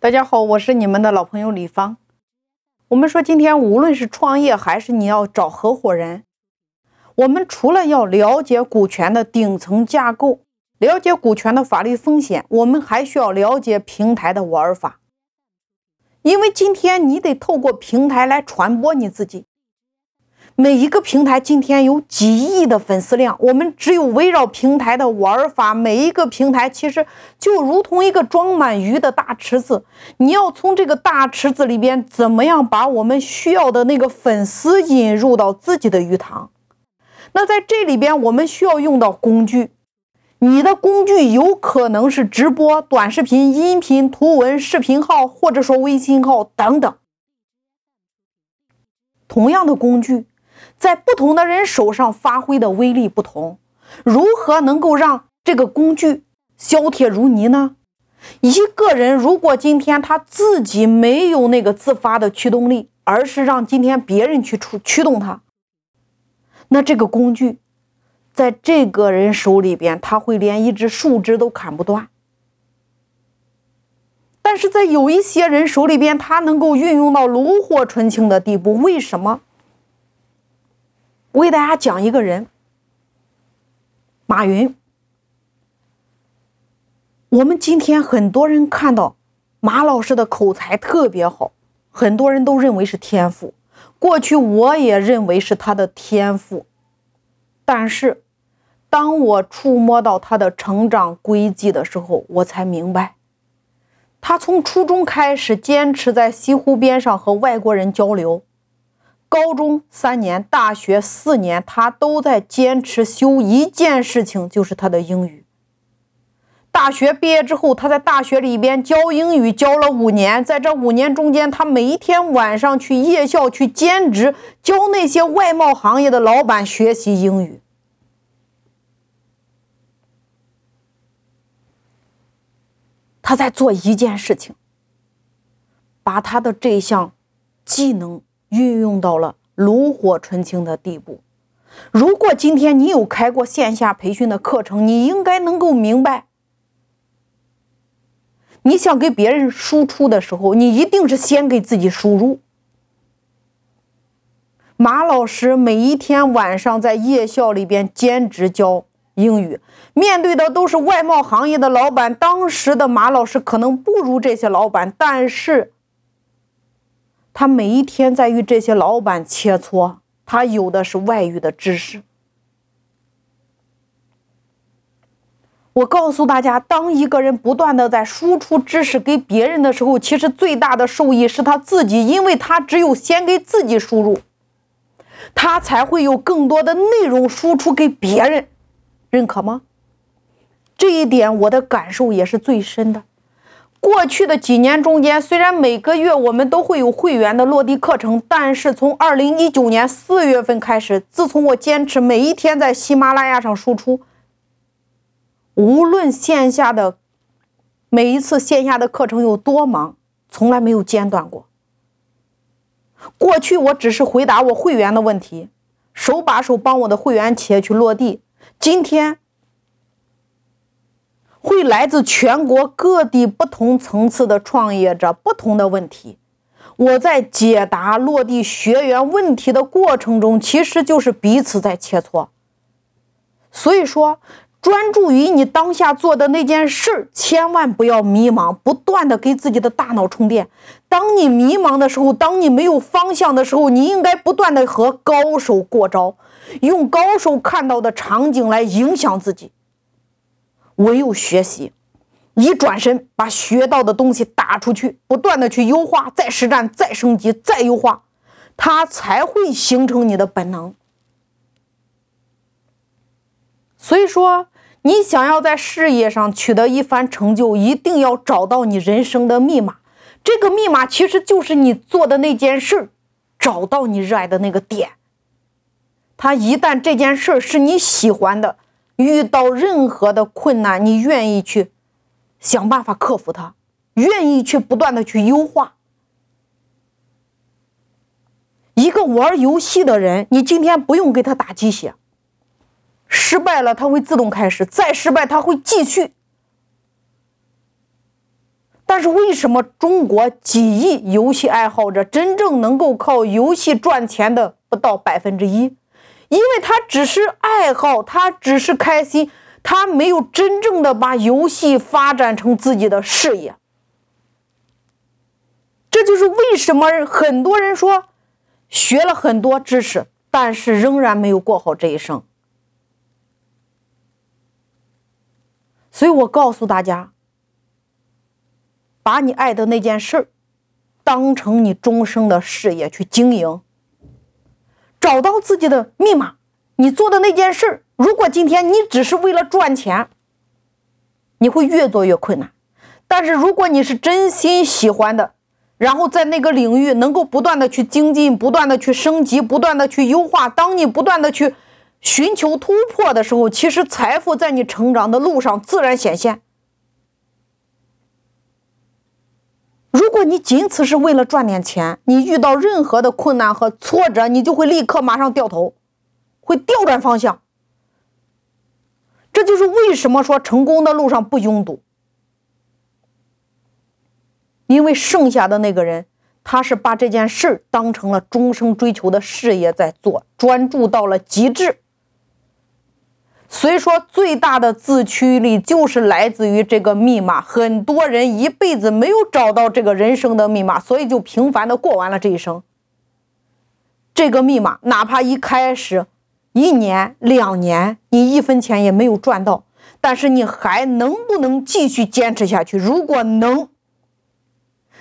大家好，我是你们的老朋友李芳。我们说，今天无论是创业还是你要找合伙人，我们除了要了解股权的顶层架构，了解股权的法律风险，我们还需要了解平台的玩法。因为今天你得透过平台来传播你自己。每一个平台今天有几亿的粉丝量，我们只有围绕平台的玩法，每一个平台其实就如同一个装满鱼的大池子，你要从这个大池子里边怎么样把我们需要的那个粉丝引入到自己的鱼塘？那在这里边我们需要用到工具，你的工具有可能是直播、短视频、音频、图文、视频号，或者说微信号等等，同样的工具。在不同的人手上发挥的威力不同，如何能够让这个工具削铁如泥呢？一个人如果今天他自己没有那个自发的驱动力，而是让今天别人去出驱动他，那这个工具在这个人手里边，他会连一只树枝都砍不断。但是在有一些人手里边，他能够运用到炉火纯青的地步，为什么？我给大家讲一个人，马云。我们今天很多人看到马老师的口才特别好，很多人都认为是天赋。过去我也认为是他的天赋，但是当我触摸到他的成长轨迹的时候，我才明白，他从初中开始坚持在西湖边上和外国人交流。高中三年，大学四年，他都在坚持修一件事情，就是他的英语。大学毕业之后，他在大学里边教英语，教了五年。在这五年中间，他每一天晚上去夜校去兼职，教那些外贸行业的老板学习英语。他在做一件事情，把他的这项技能。运用到了炉火纯青的地步。如果今天你有开过线下培训的课程，你应该能够明白，你想给别人输出的时候，你一定是先给自己输入。马老师每一天晚上在夜校里边兼职教英语，面对的都是外贸行业的老板。当时的马老师可能不如这些老板，但是。他每一天在与这些老板切磋，他有的是外语的知识。我告诉大家，当一个人不断的在输出知识给别人的时候，其实最大的受益是他自己，因为他只有先给自己输入，他才会有更多的内容输出给别人，认可吗？这一点我的感受也是最深的。过去的几年中间，虽然每个月我们都会有会员的落地课程，但是从二零一九年四月份开始，自从我坚持每一天在喜马拉雅上输出，无论线下的每一次线下的课程有多忙，从来没有间断过。过去我只是回答我会员的问题，手把手帮我的会员企业去落地，今天。会来自全国各地不同层次的创业者，不同的问题。我在解答落地学员问题的过程中，其实就是彼此在切磋。所以说，专注于你当下做的那件事，千万不要迷茫，不断的给自己的大脑充电。当你迷茫的时候，当你没有方向的时候，你应该不断的和高手过招，用高手看到的场景来影响自己。唯有学习，一转身把学到的东西打出去，不断的去优化，再实战，再升级，再优化，它才会形成你的本能。所以说，你想要在事业上取得一番成就，一定要找到你人生的密码。这个密码其实就是你做的那件事，找到你热爱的那个点。他一旦这件事是你喜欢的。遇到任何的困难，你愿意去想办法克服它，愿意去不断的去优化。一个玩游戏的人，你今天不用给他打鸡血，失败了他会自动开始，再失败他会继续。但是为什么中国几亿游戏爱好者真正能够靠游戏赚钱的不到百分之一？因为他只是爱好，他只是开心，他没有真正的把游戏发展成自己的事业。这就是为什么很多人说学了很多知识，但是仍然没有过好这一生。所以我告诉大家。把你爱的那件事儿当成你终生的事业去经营，找到自己的密码。你做的那件事儿，如果今天你只是为了赚钱，你会越做越困难。但是如果你是真心喜欢的，然后在那个领域能够不断的去精进、不断的去升级、不断的去优化，当你不断的去寻求突破的时候，其实财富在你成长的路上自然显现。如果你仅此是为了赚点钱，你遇到任何的困难和挫折，你就会立刻马上掉头，会调转方向。这就是为什么说成功的路上不拥堵，因为剩下的那个人，他是把这件事当成了终生追求的事业在做，专注到了极致。所以说，最大的自驱力就是来自于这个密码。很多人一辈子没有找到这个人生的密码，所以就平凡的过完了这一生。这个密码，哪怕一开始一年、两年，你一分钱也没有赚到，但是你还能不能继续坚持下去？如果能，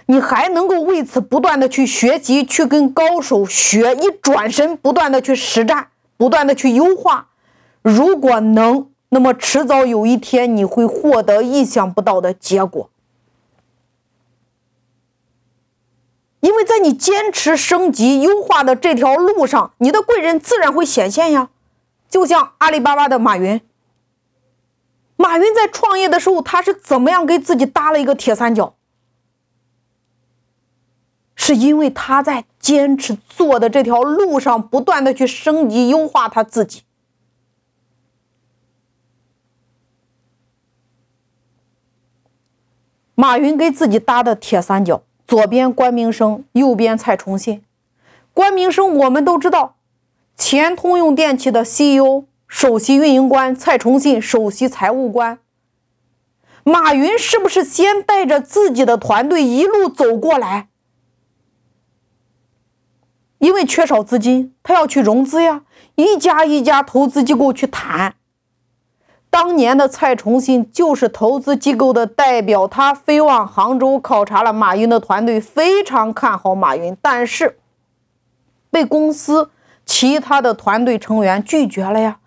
你还能够为此不断的去学习，去跟高手学，一转身不断的去实战，不断的去优化。如果能，那么迟早有一天你会获得意想不到的结果，因为在你坚持升级优化的这条路上，你的贵人自然会显现呀。就像阿里巴巴的马云，马云在创业的时候，他是怎么样给自己搭了一个铁三角？是因为他在坚持做的这条路上，不断的去升级优化他自己。马云给自己搭的铁三角，左边关明生，右边蔡崇信。关明生我们都知道，前通用电气的 CEO、首席运营官，蔡崇信首席财务官。马云是不是先带着自己的团队一路走过来？因为缺少资金，他要去融资呀，一家一家投资机构去谈。当年的蔡崇信就是投资机构的代表，他飞往杭州考察了马云的团队，非常看好马云，但是被公司其他的团队成员拒绝了呀。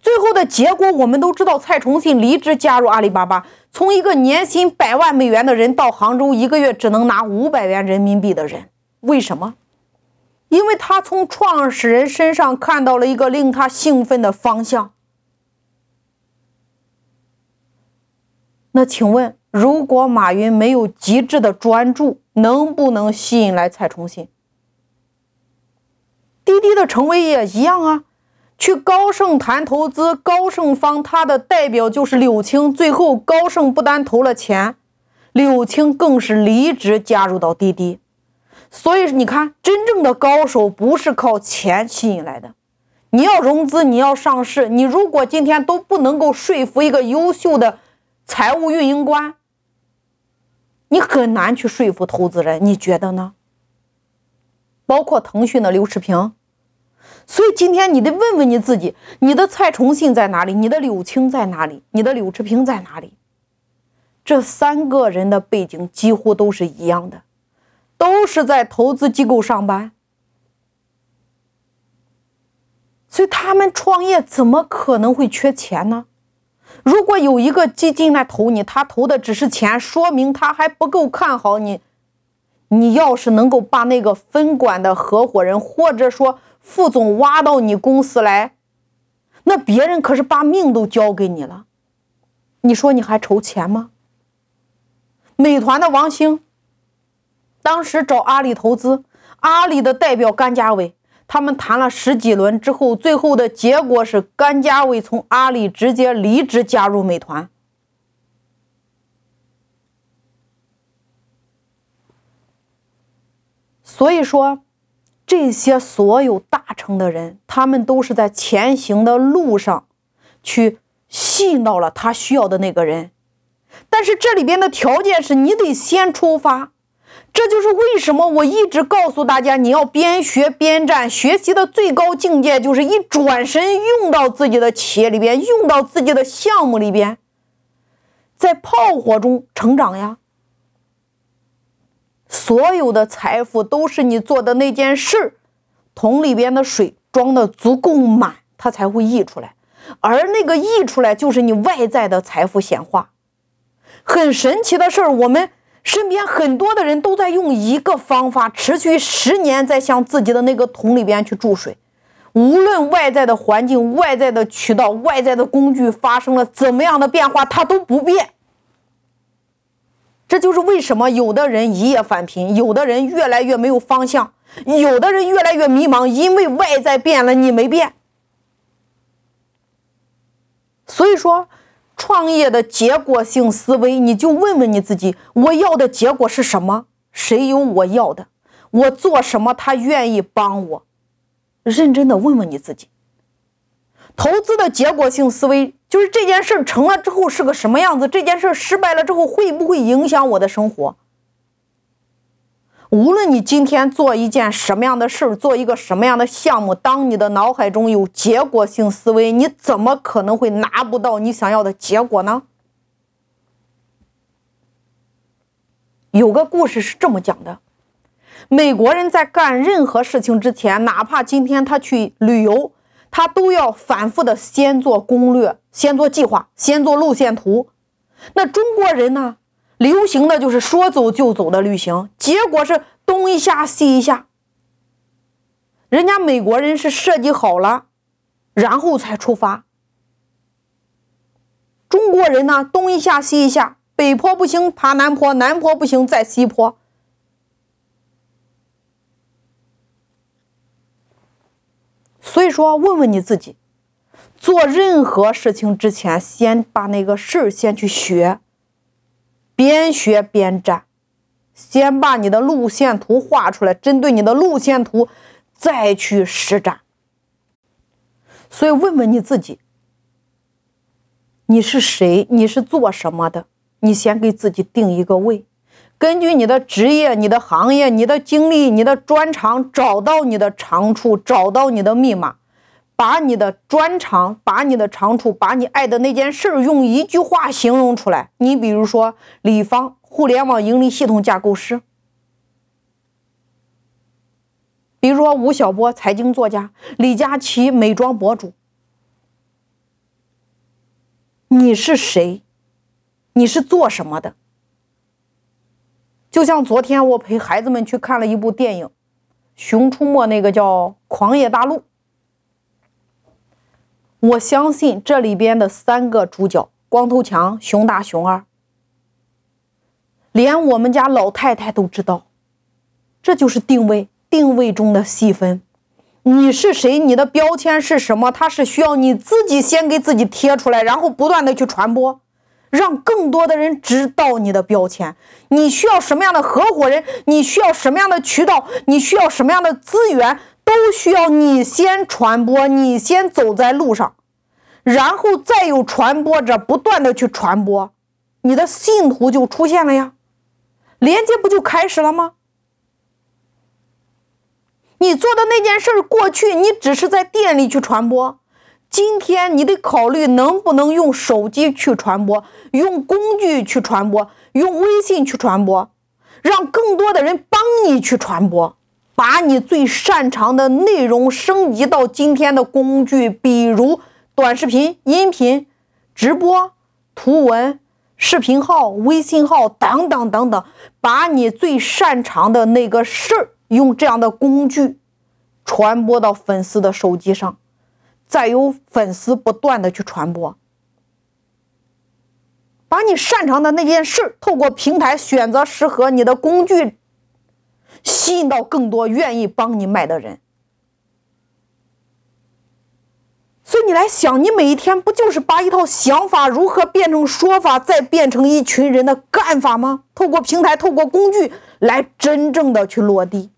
最后的结果我们都知道，蔡崇信离职加入阿里巴巴，从一个年薪百万美元的人到杭州一个月只能拿五百元人民币的人，为什么？因为他从创始人身上看到了一个令他兴奋的方向。那请问，如果马云没有极致的专注，能不能吸引来蔡崇信？滴滴的成为也一样啊，去高盛谈投资，高盛方他的代表就是柳青，最后高盛不单投了钱，柳青更是离职加入到滴滴。所以你看，真正的高手不是靠钱吸引来的，你要融资，你要上市，你如果今天都不能够说服一个优秀的。财务运营官，你很难去说服投资人，你觉得呢？包括腾讯的刘炽平，所以今天你得问问你自己：你的蔡崇信在哪里？你的柳青在哪里？你的柳炽平在哪里？这三个人的背景几乎都是一样的，都是在投资机构上班，所以他们创业怎么可能会缺钱呢？如果有一个基金来投你，他投的只是钱，说明他还不够看好你。你要是能够把那个分管的合伙人或者说副总挖到你公司来，那别人可是把命都交给你了。你说你还愁钱吗？美团的王兴当时找阿里投资，阿里的代表甘家伟。他们谈了十几轮之后，最后的结果是甘家伟从阿里直接离职加入美团。所以说，这些所有大成的人，他们都是在前行的路上，去吸引到了他需要的那个人。但是这里边的条件是你得先出发。这就是为什么我一直告诉大家，你要边学边战。学习的最高境界就是一转身用到自己的企业里边，用到自己的项目里边，在炮火中成长呀。所有的财富都是你做的那件事，桶里边的水装的足够满，它才会溢出来。而那个溢出来，就是你外在的财富显化。很神奇的事儿，我们。身边很多的人都在用一个方法，持续十年，在向自己的那个桶里边去注水。无论外在的环境、外在的渠道、外在的工具发生了怎么样的变化，它都不变。这就是为什么有的人一夜返贫，有的人越来越没有方向，有的人越来越迷茫，因为外在变了，你没变。所以说。创业的结果性思维，你就问问你自己：我要的结果是什么？谁有我要的？我做什么他愿意帮我？认真的问问你自己。投资的结果性思维就是这件事成了之后是个什么样子？这件事失败了之后会不会影响我的生活？无论你今天做一件什么样的事儿，做一个什么样的项目，当你的脑海中有结果性思维，你怎么可能会拿不到你想要的结果呢？有个故事是这么讲的：美国人在干任何事情之前，哪怕今天他去旅游，他都要反复的先做攻略、先做计划、先做路线图。那中国人呢？流行的就是说走就走的旅行，结果是东一下西一下。人家美国人是设计好了，然后才出发。中国人呢，东一下西一下，北坡不行爬南坡，南坡不行再西坡。所以说，问问你自己，做任何事情之前，先把那个事儿先去学。边学边战，先把你的路线图画出来，针对你的路线图再去实战。所以问问你自己，你是谁？你是做什么的？你先给自己定一个位，根据你的职业、你的行业、你的经历、你的专长，找到你的长处，找到你的密码。把你的专长，把你的长处，把你爱的那件事儿，用一句话形容出来。你比如说，李芳，互联网盈利系统架构师；比如说吴晓波，财经作家；李佳琦，美妆博主。你是谁？你是做什么的？就像昨天我陪孩子们去看了一部电影《熊出没》，那个叫《狂野大陆》。我相信这里边的三个主角：光头强、熊大、熊二，连我们家老太太都知道。这就是定位，定位中的细分。你是谁？你的标签是什么？它是需要你自己先给自己贴出来，然后不断的去传播，让更多的人知道你的标签。你需要什么样的合伙人？你需要什么样的渠道？你需要什么样的资源？都需要你先传播，你先走在路上，然后再有传播者不断的去传播，你的信徒就出现了呀，连接不就开始了吗？你做的那件事儿，过去你只是在店里去传播，今天你得考虑能不能用手机去传播，用工具去传播，用微信去传播，让更多的人帮你去传播。把你最擅长的内容升级到今天的工具，比如短视频、音频、直播、图文、视频号、微信号等等等等。把你最擅长的那个事儿，用这样的工具传播到粉丝的手机上，再由粉丝不断的去传播。把你擅长的那件事，透过平台选择适合你的工具。吸引到更多愿意帮你卖的人，所以你来想，你每一天不就是把一套想法如何变成说法，再变成一群人的干法吗？透过平台，透过工具来真正的去落地。